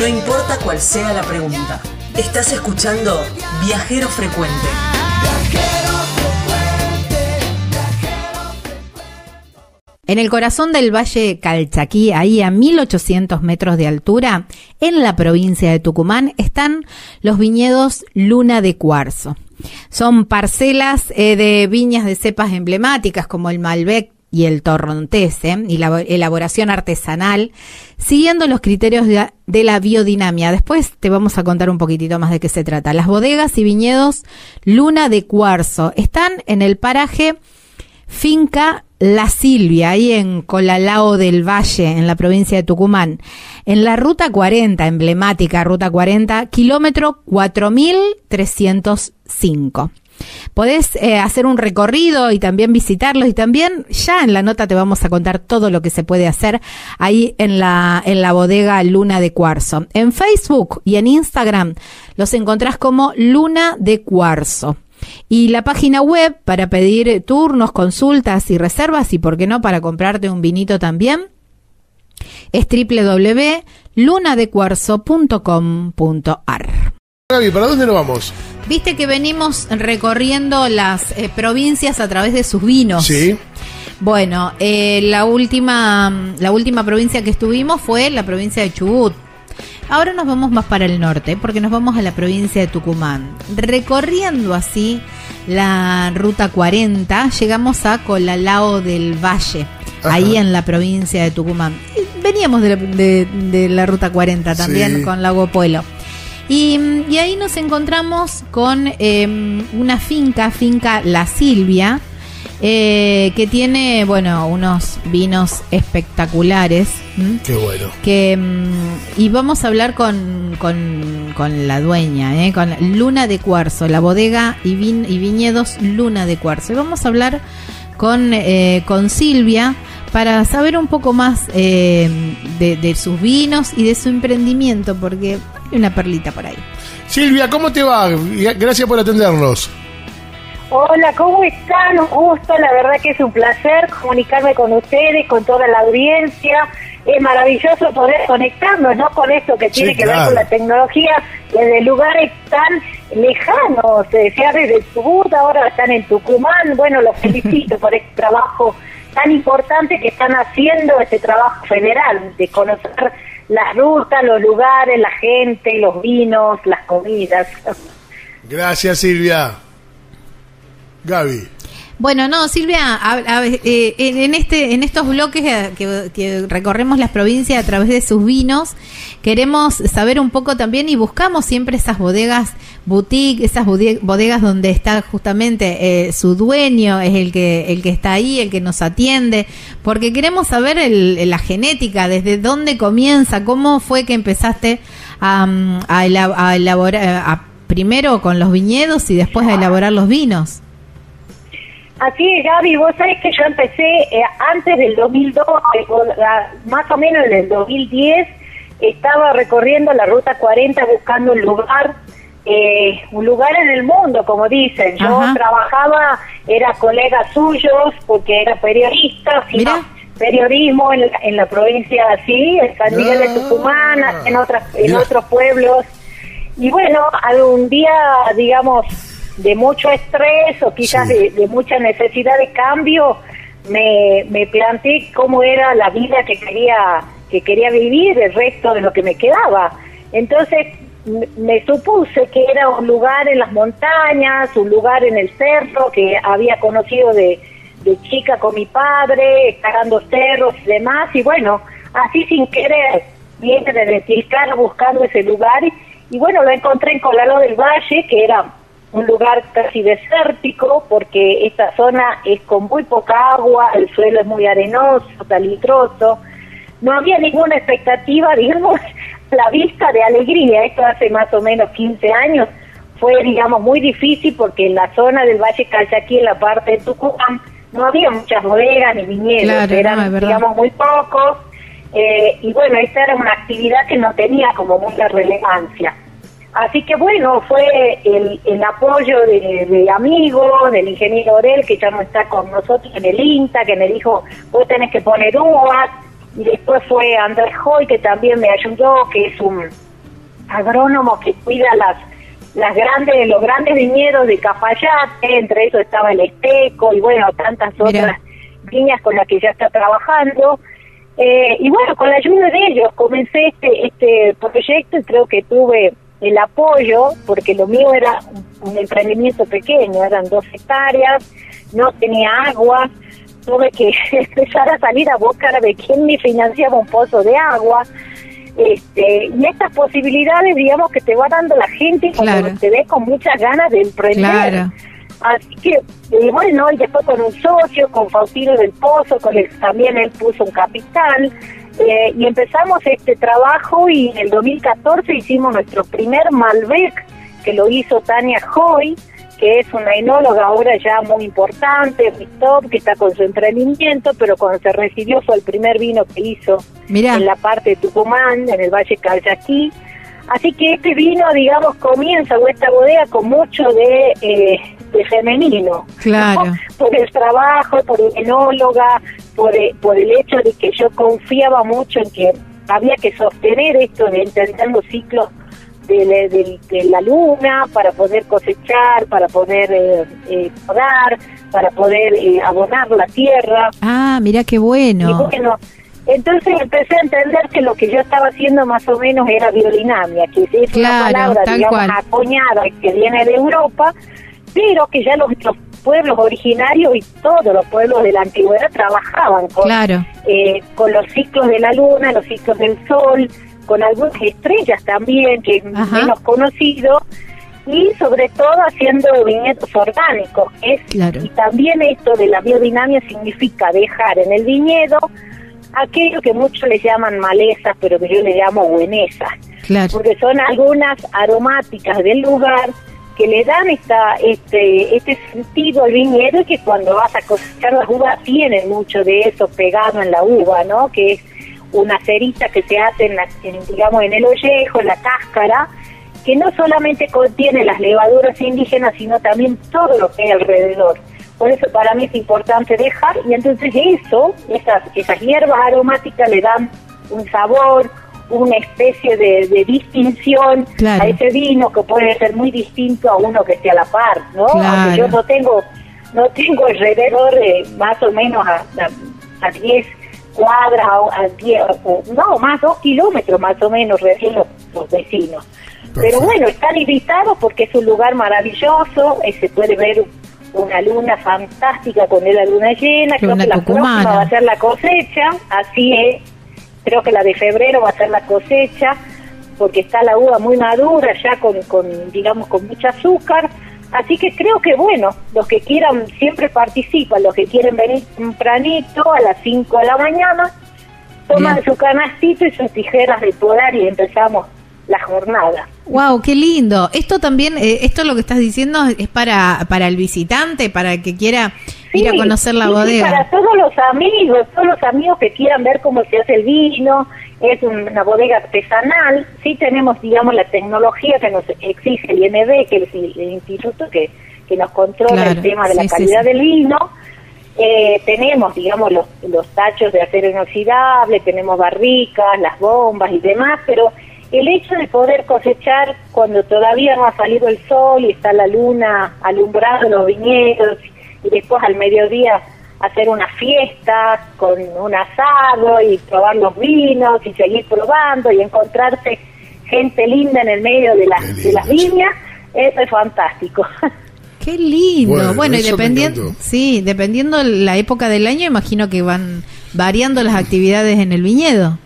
No importa cuál sea la pregunta. Estás escuchando Viajero Frecuente. En el corazón del Valle Calchaquí, ahí a 1800 metros de altura, en la provincia de Tucumán, están los viñedos Luna de Cuarzo. Son parcelas eh, de viñas de cepas emblemáticas como el Malbec y el Torrontese y la elaboración artesanal, siguiendo los criterios de, de la biodinamia. Después te vamos a contar un poquitito más de qué se trata. Las bodegas y viñedos Luna de Cuarzo están en el paraje Finca La Silvia, ahí en Colalao del Valle, en la provincia de Tucumán, en la ruta 40, emblemática ruta 40, kilómetro 4305. Podés eh, hacer un recorrido y también visitarlos y también ya en la nota te vamos a contar todo lo que se puede hacer ahí en la, en la bodega Luna de Cuarzo. En Facebook y en Instagram los encontrás como Luna de Cuarzo. Y la página web para pedir turnos, consultas y reservas y, por qué no, para comprarte un vinito también es www.lunadecuarzo.com.ar. Gaby, ¿para dónde nos vamos? Viste que venimos recorriendo las eh, provincias a través de sus vinos. Sí. Bueno, eh, la última la última provincia que estuvimos fue la provincia de Chubut. Ahora nos vamos más para el norte, porque nos vamos a la provincia de Tucumán. Recorriendo así la ruta 40, llegamos a Colalao del Valle, ahí en la provincia de Tucumán. Veníamos de la, de, la ruta 40 también con Lago Puelo. Y, ahí nos encontramos con em, una finca, finca La Silvia, eh, que tiene, bueno, unos vinos espectaculares. Qué bueno. Que, mm, y vamos a hablar con, con, la dueña, ¿eh? con Luna de Cuarzo, la bodega y, y viñedos Luna de Cuarzo. Y vamos a hablar con, eh, con Silvia para saber un poco más de, de sus vinos y de su emprendimiento, porque una perlita por ahí. Silvia, ¿cómo te va? Gracias por atendernos. Hola, ¿cómo están? Un gusto, la verdad que es un placer comunicarme con ustedes, con toda la audiencia. Es maravilloso poder conectarnos, ¿no? Con esto que tiene que ver con la tecnología desde lugares tan lejanos, eh, sea desde Chubut, ahora están en Tucumán. Bueno, los felicito por este trabajo tan importante que están haciendo, este trabajo federal, de conocer las rutas, los lugares, la gente, los vinos, las comidas. Gracias, Silvia. Gaby. Bueno, no, Silvia, eh, en este, en estos bloques que, recorremos las provincias a través de sus vinos, queremos saber un poco también y buscamos siempre esas bodegas boutique, esas bodegas donde está justamente eh, su dueño, es el que, el que está ahí, el que nos atiende, porque queremos saber la genética, desde dónde comienza, cómo fue que empezaste a, a elaborar, primero con los viñedos y después a elaborar los vinos. Así es, Gaby, vos sabés que yo empecé eh, antes del 2002, más o menos en el 2010, estaba recorriendo la Ruta 40 buscando un lugar, eh, un lugar en el mundo, como dicen. Yo trabajaba, era colega suyos, porque era periodista, periodismo en la, en la provincia así, en San Miguel de ah. Tucumán, en, otras, en otros pueblos. Y bueno, algún día, digamos, de mucho estrés o quizás de, mucha necesidad de cambio, me, me planteé cómo era la vida que quería que quería vivir el resto de lo que me quedaba. Entonces me supuse que era un lugar en las montañas, un lugar en el cerro que había conocido de, de chica con mi padre, escalando cerros y demás, y bueno, así sin querer, viene de identificar buscando ese lugar, y, bueno, lo encontré en Colalo del Valle, que era un lugar casi desértico porque esta zona es con muy poca agua, el suelo es muy arenoso, salitroso. No había ninguna expectativa, digamos, la vista de alegría. Esto hace más o menos 15 años. Fue, digamos, muy difícil porque en la zona del Valle Calchaquí, en la parte de Tucumán, no había muchas bodegas ni viñedos, eran, digamos, muy pocos. Eh, y bueno, esta era una actividad que no tenía como mucha relevancia. Así que bueno, fue el, el apoyo de, amigos, del ingeniero Orel, que ya no está con nosotros en el INTA, que me dijo, vos tenés que poner uvas, y después fue Andrés Hoy, que también me ayudó, que es un, agrónomo que cuida las las grandes los grandes viñedos de Cafayate, entre eso estaba el Esteco y bueno, tantas otras viñas con las que ya está trabajando. Eh, y bueno, con la ayuda de ellos comencé este, este proyecto y creo que tuve el apoyo, porque lo mío era un emprendimiento pequeño, eran dos hectáreas, no tenía agua, tuve que empezar a salir a buscar de quién me financiaba un pozo de agua. Este, y estas posibilidades, digamos, que te va dando la gente cuando te ve con muchas ganas de emprender. Así que, eh, bueno, y después con un socio, con Faustino del Pozo, con el también él puso un capital, eh, y empezamos este trabajo y en el 2014 hicimos nuestro primer Malbec, que lo hizo Tania Hoy, que es una enóloga ahora ya muy importante, top, que está con su emprendimiento, pero cuando se recibió fue el primer vino que hizo en la parte de Tucumán, en el Valle Calchaquí. Así que este vino, digamos, comienza, o esta bodega, con mucho de, eh, de femenino. Claro. Por el trabajo, por el enóloga, por, el, por el hecho de que yo confiaba mucho en que había que sostener esto de entender los ciclos de, la luna para poder cosechar, para poder eh, eh para poder eh, abonar la tierra. Ah, mira qué bueno. entonces empecé a entender que lo que yo estaba haciendo más o menos era biodinamia, que es una palabra, digamos, acuñada que viene de Europa, pero que ya los, pueblos originarios y todos los pueblos de la antigüedad trabajaban con, eh, con los ciclos de la luna, los ciclos del sol, con algunas estrellas también, que menos conocido, y sobre todo haciendo viñedos orgánicos. Es, Y también esto de la biodinamia significa dejar en el viñedo aquello que muchos le llaman malezas, pero que yo le llamo buenezas, porque son algunas aromáticas del lugar que le dan esta, este, este sentido al viñedo y que cuando vas a cosechar las uvas tienen mucho de eso pegado en la uva, ¿no? Que es una cerita que se hace en, la, digamos en el ollejo, en la cáscara, que no solamente contiene las levaduras indígenas, sino también todo lo que hay alrededor. Por eso para mí es importante dejar, y entonces eso, esas, esas hierbas aromáticas le dan un sabor, una especie de, distinción a ese vino que puede ser muy distinto a uno que esté a la par, ¿no? Aunque yo no tengo, no tengo alrededor de más o menos a, a 10 cuadras, a, no, más dos kilómetros más o menos recién los, vecinos. Pero bueno, están invitados porque es un lugar maravilloso, eh, se puede ver una luna fantástica con la luna llena, creo que la próxima va a ser la cosecha, así es, creo que la de febrero va a ser la cosecha, porque está la uva muy madura, ya con, con digamos, con mucho azúcar, Así que creo que, bueno, los que quieran siempre participan, los que quieren venir tempranito a las 5 de la mañana, toman su canastito y sus tijeras de podar y empezamos la jornada. Wow, qué lindo. Esto también, eh, esto lo que estás diciendo es para para el visitante, para el que quiera ir a conocer la bodega. para todos los amigos, todos los amigos que quieran ver cómo se hace el vino, es una bodega artesanal, sí tenemos, digamos, la tecnología que nos exige el IND, que es el, instituto que, que nos controla el tema de la calidad del vino. Eh, tenemos, digamos, los, los tachos de acero inoxidable, tenemos barricas, las bombas y demás, pero el hecho de poder cosechar cuando todavía no ha salido el sol y está la luna alumbrando los viñedos y después al mediodía hacer una fiesta con un asado y probar los vinos y seguir probando y encontrarse gente linda en el medio de, las de las viñas, eso es fantástico. Qué lindo. Bueno, y dependiendo, sí, dependiendo la época del año, imagino que van variando las actividades en el viñedo.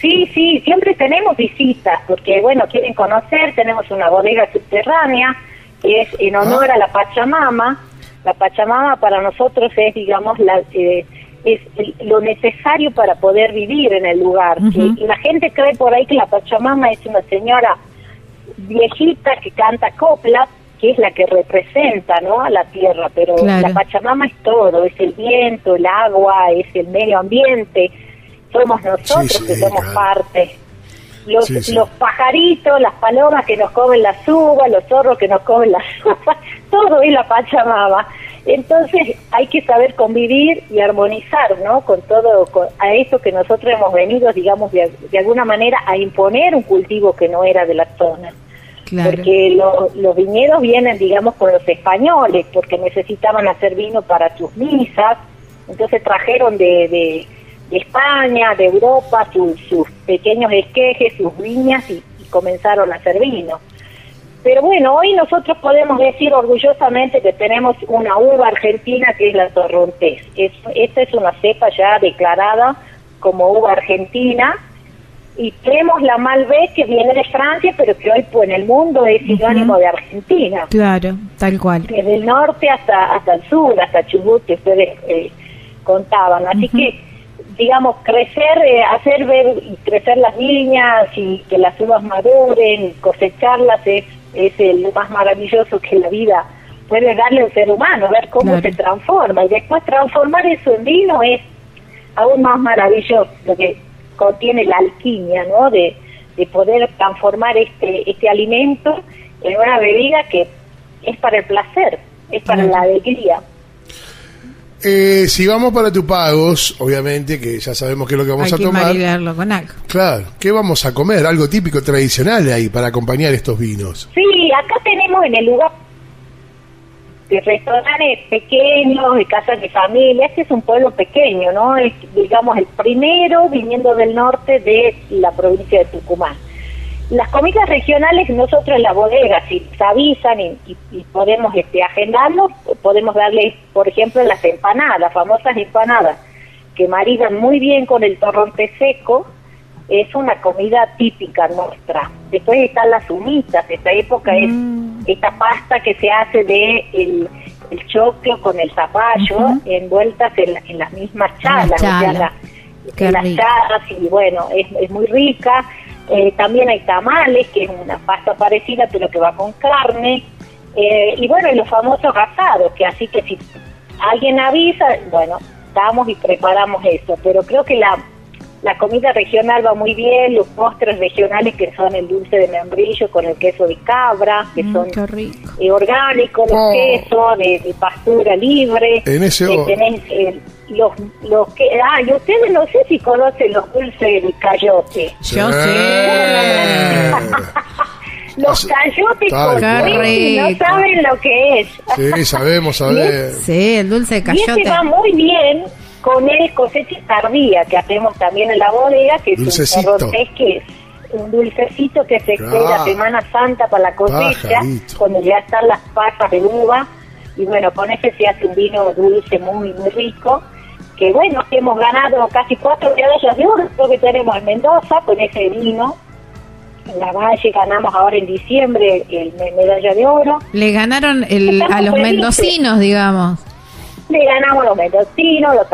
Sí, sí, siempre tenemos visitas, porque bueno, quieren conocer, tenemos una bodega subterránea que es en honor a la Pachamama, la Pachamama para nosotros es, digamos, la, eh, es lo necesario para poder vivir en el lugar. Y la gente cree por ahí que la Pachamama es una señora viejita que canta copla, que es la que representa ¿no? a la tierra, pero la Pachamama es todo, es el viento, el agua, es el medio ambiente, somos nosotros que somos parte. Los, los pajaritos, las palomas que nos comen las uvas, los zorros que nos comen las uvas, todo es la Pachamama. Entonces hay que saber convivir y armonizar, ¿no? Con todo, con, a eso que nosotros hemos venido, digamos, de, de alguna manera a imponer un cultivo que no era de la zona. Claro. Porque lo- los viñedos vienen, digamos, con los españoles, porque necesitaban hacer vino para sus misas, entonces trajeron de, de, de España, de Europa, sus, sus pequeños esquejes, sus viñas y, y comenzaron a hacer vino. Pero bueno, hoy nosotros podemos decir orgullosamente que tenemos una uva argentina que es la Torrontés. Es, esta es una cepa ya declarada como uva argentina y tenemos la Malbec que viene de Francia, pero que hoy pues, en el mundo es sinónimo de Argentina. Claro, tal cual. Desde el norte hasta hasta el sur, hasta Chubut, que ustedes eh, contaban. Así que, digamos, crecer, eh, hacer ver y crecer las viñas y que las uvas maduren, cosecharlas es, es el- más maravilloso que la vida puede darle al ser humano, ver cómo Claro. se transforma. Y después transformar eso en vino es aún más maravilloso, lo que contiene la alquimia, ¿no? De, de poder transformar este, este alimento en una bebida que es para el placer, es para Claro. la alegría. Eh, si vamos para Tupagos, obviamente que ya sabemos qué es lo que vamos Hay a que tomar. maridarlo con algo. Claro, ¿qué vamos a comer? Algo típico tradicional ahí para acompañar estos vinos. Sí, acá tenemos en el lugar de restaurantes pequeños, de casas de familia. Este es un pueblo pequeño, ¿no? Es, digamos, el primero viniendo del norte de la provincia de Tucumán. Las comidas regionales nosotros en la bodega, si se avisan y, y- y podemos este, agendarlo, podemos darle, por ejemplo, las empanadas, famosas empanadas, que maridan muy bien con el torronte seco, es una comida típica nuestra. Después están las humitas, esta época es esta pasta que se hace de el, el choclo con el zapallo envueltas en, la- en las mismas chalas, o sea, chalas. la- en las chalas y bueno, es, es muy rica. Eh, también hay tamales, que es una pasta parecida pero que va con carne. Eh, y bueno, y los famosos asados, que así que si alguien avisa, bueno, damos y preparamos eso. Pero creo que la, la comida regional va muy bien, los postres regionales que son el dulce de membrillo con el queso de cabra, que Mm, son eh, orgánicos, los Oh. quesos de, de pastura libre. En ese tenés, eh, los, los que, ah, y ustedes no sé si conocen los dulces de cayote. Yo sé. Los cayotes con no saben lo que es. Sí, sabemos, sabemos. Sí, el dulce de Y este cayote. va muy bien con el cosecha tardía que hacemos también en la bodega, que es Dulcecito. un torrontés que es un dulcecito que se Claro. espera Semana Santa para la cosecha, Pajarito. cuando ya están las pasas de uva. Y bueno, con ese se hace un vino dulce muy, muy rico. Que bueno, hemos ganado casi cuatro medallas de oro, creo que tenemos en Mendoza con ese vino. En la Valle ganamos ahora en diciembre el me- medalla de oro. Le ganaron el, a los felices. mendocinos, digamos. Le ganamos los mendocinos, los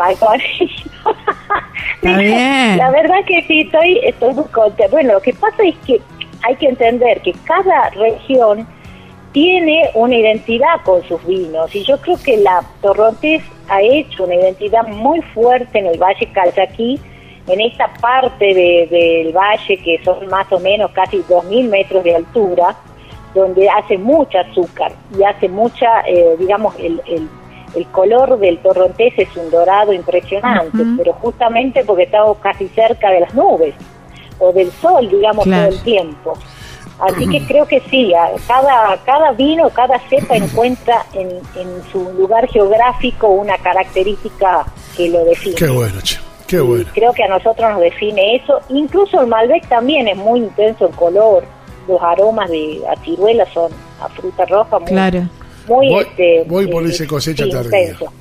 bien. La verdad que sí, estoy, estoy muy contenta. Bueno, lo que pasa es que hay que entender que cada región tiene una identidad con sus vinos y yo creo que la Torrontés ha hecho una identidad muy fuerte en el Valle Calchaquí, en esta parte de- del valle que son más o menos casi 2.000 metros de altura, donde hace mucha azúcar y hace mucha, eh, digamos, el, el, el color del torrontés es un dorado impresionante, pero justamente porque estamos casi cerca de las nubes o del sol, digamos, Claro. todo el tiempo. Así que creo que sí, cada, cada vino, cada cepa encuentra en, en su lugar geográfico una característica que lo define. Qué bueno, che. Qué Y bueno. Creo que a nosotros nos define eso. Incluso el Malbec también es muy intenso en color. Los aromas de a ciruela son a fruta roja muy, Claro. muy Voy- este, voy por eh, ese cosecha tardía. intenso.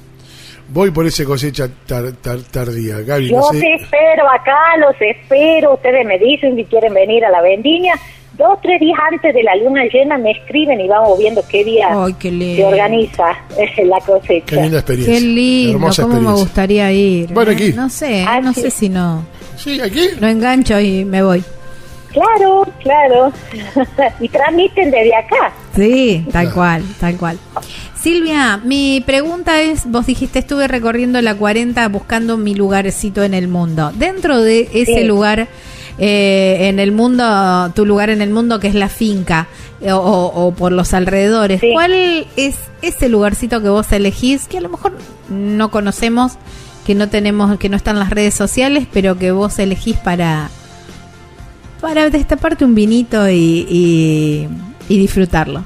Voy por ese cosecha tar- tar- tardía. Gaby, Yo no te sé. espero acá, los espero. Ustedes me dicen si quieren venir a la vendimia. Dos, tres días antes de la luna llena me escriben y vamos viendo qué día Ay, qué lindo. se organiza eh, la cosecha. Qué linda experiencia. Qué lindo, Hermosa cómo me gustaría ir. Bueno, ¿eh? aquí. No sé, Ah, no sí. sé si no. Sí, aquí. No engancho y me voy. Claro, claro. y transmiten desde acá. Sí, tal Claro. cual, tal cual. Silvia, mi pregunta es, vos dijiste estuve recorriendo la 40 buscando mi lugarcito en el mundo. Dentro de ese Sí. lugar eh, en el mundo, tu lugar en el mundo que es la finca eh, o, o por los alrededores. Sí. ¿Cuál es ese lugarcito que vos elegís que a lo mejor no conocemos, que no tenemos, que no está en las redes sociales, pero que vos elegís para para destaparte un vinito y, y, y disfrutarlo?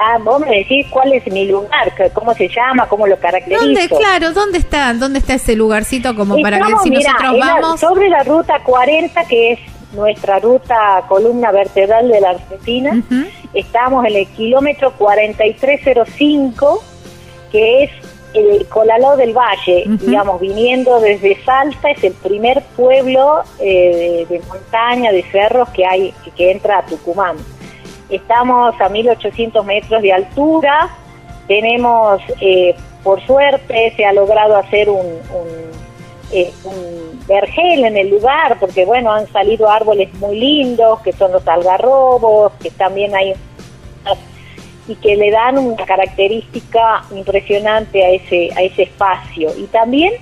Ah, vos me decís cuál es mi lugar, cómo se llama, cómo lo caracterizo. ¿Dónde, claro, dónde está, dónde está ese lugarcito como para que si mira, nosotros en la- vamos? sobre la ruta 40, que es nuestra ruta columna vertebral de la Argentina. Estamos en el kilómetro 4305, que es el Colaló del Valle, digamos, viniendo desde Salta, es el primer pueblo eh, de, de montaña, de cerros que hay, que entra a Tucumán. Estamos a 1800 metros de altura, tenemos, eh, por suerte, se ha logrado hacer un, un, eh, un vergel en el lugar, porque bueno, han salido árboles muy lindos, que son los algarrobos, que también hay y que le dan una característica impresionante a ese a ese espacio. Y también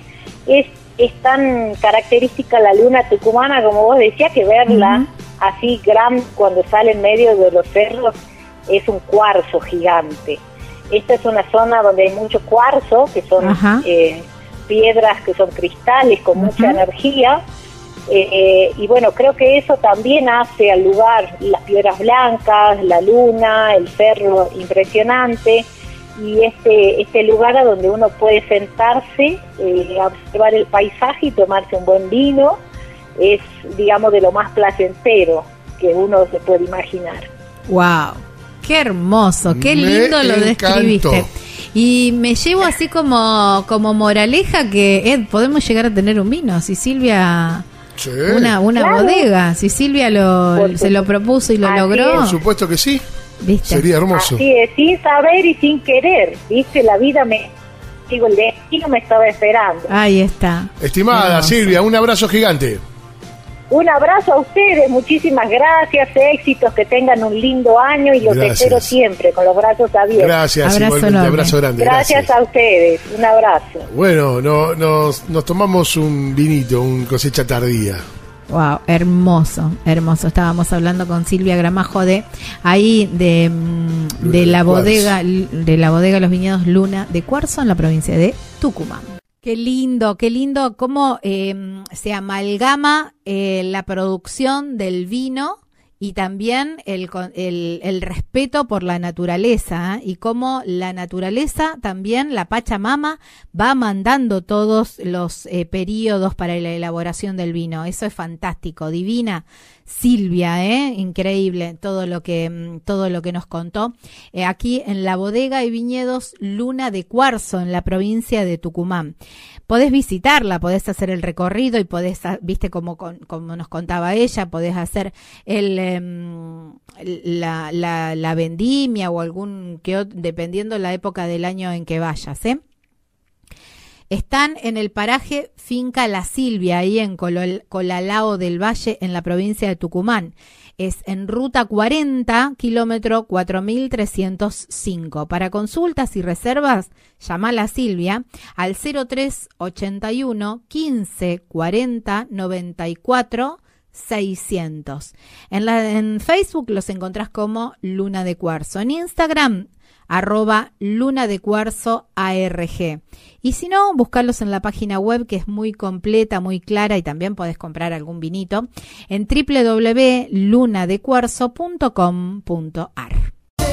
es es tan característica la luna tucumana como vos decías que verla así gran cuando sale en medio de los cerros es un cuarzo gigante. Esta es una zona donde hay mucho cuarzo que son eh, piedras que son cristales con mucha energía. Eh, y bueno, creo que eso también hace al lugar las piedras blancas, la luna, el cerro impresionante. Y este este lugar a donde uno puede sentarse, eh, observar el paisaje y tomarse un buen vino es, digamos, de lo más placentero que uno se puede imaginar. Wow, qué hermoso, qué Me lindo lo describiste. Y me llevo así como, como moraleja que Ed, podemos llegar a tener un vino. Si Silvia, Sí. una, una Claro. bodega, si Silvia lo, se lo propuso y lo Así logró, Por supuesto que sí. ¿viste? Sería hermoso. Así es, sin saber y sin querer, ¿viste? La vida me, digo, el destino me estaba esperando. Ahí está. Estimada Hermoso. Silvia, un abrazo gigante. Un abrazo a ustedes, muchísimas gracias, éxitos, que tengan un lindo año y los Gracias. espero siempre con los brazos abiertos. Gracias, Abrazo igualmente. enorme. Abrazo grande. Gracias a ustedes, un abrazo. Bueno, no, nos, nos tomamos un vinito, un cosecha tardía. Wow, hermoso, hermoso. Estábamos hablando con Silvia Gramajo de ahí de, mm, de la bodega de la bodega Los Viñedos Luna de Cuarzo en la provincia de Tucumán. Qué lindo, qué lindo cómo eh, se amalgama eh, la producción del vino y también el, el, el respeto por la naturaleza ¿eh? y cómo la naturaleza también, la Pachamama, va mandando todos los eh, periodos para la elaboración del vino. Eso es fantástico, divina. Silvia, ¿eh? increíble todo lo que mm, todo lo que nos contó Eh, aquí en la bodega y viñedos Luna de Cuarzo en la provincia de Tucumán. Podés visitarla, podés hacer el recorrido y podés, ah, viste como, como nos contaba ella, podés hacer el, em, la, la, la vendimia o algún que dependiendo la época del año en que vayas, ¿eh? Están en el paraje Finca La Silvia, ahí en Colalao del Valle, en la provincia de Tucumán. Es en ruta 40, kilómetro 4305. Para consultas y reservas, llama a la Silvia al 0381 15 40 94 600. En, Facebook los encontrás como Luna de Cuarzo. En Instagram, arroba Luna de Cuarzo ARG. Y si no, buscarlos en la página web que es muy completa, muy clara y también podés comprar algún vinito en www.lunadecuarzo.com.ar.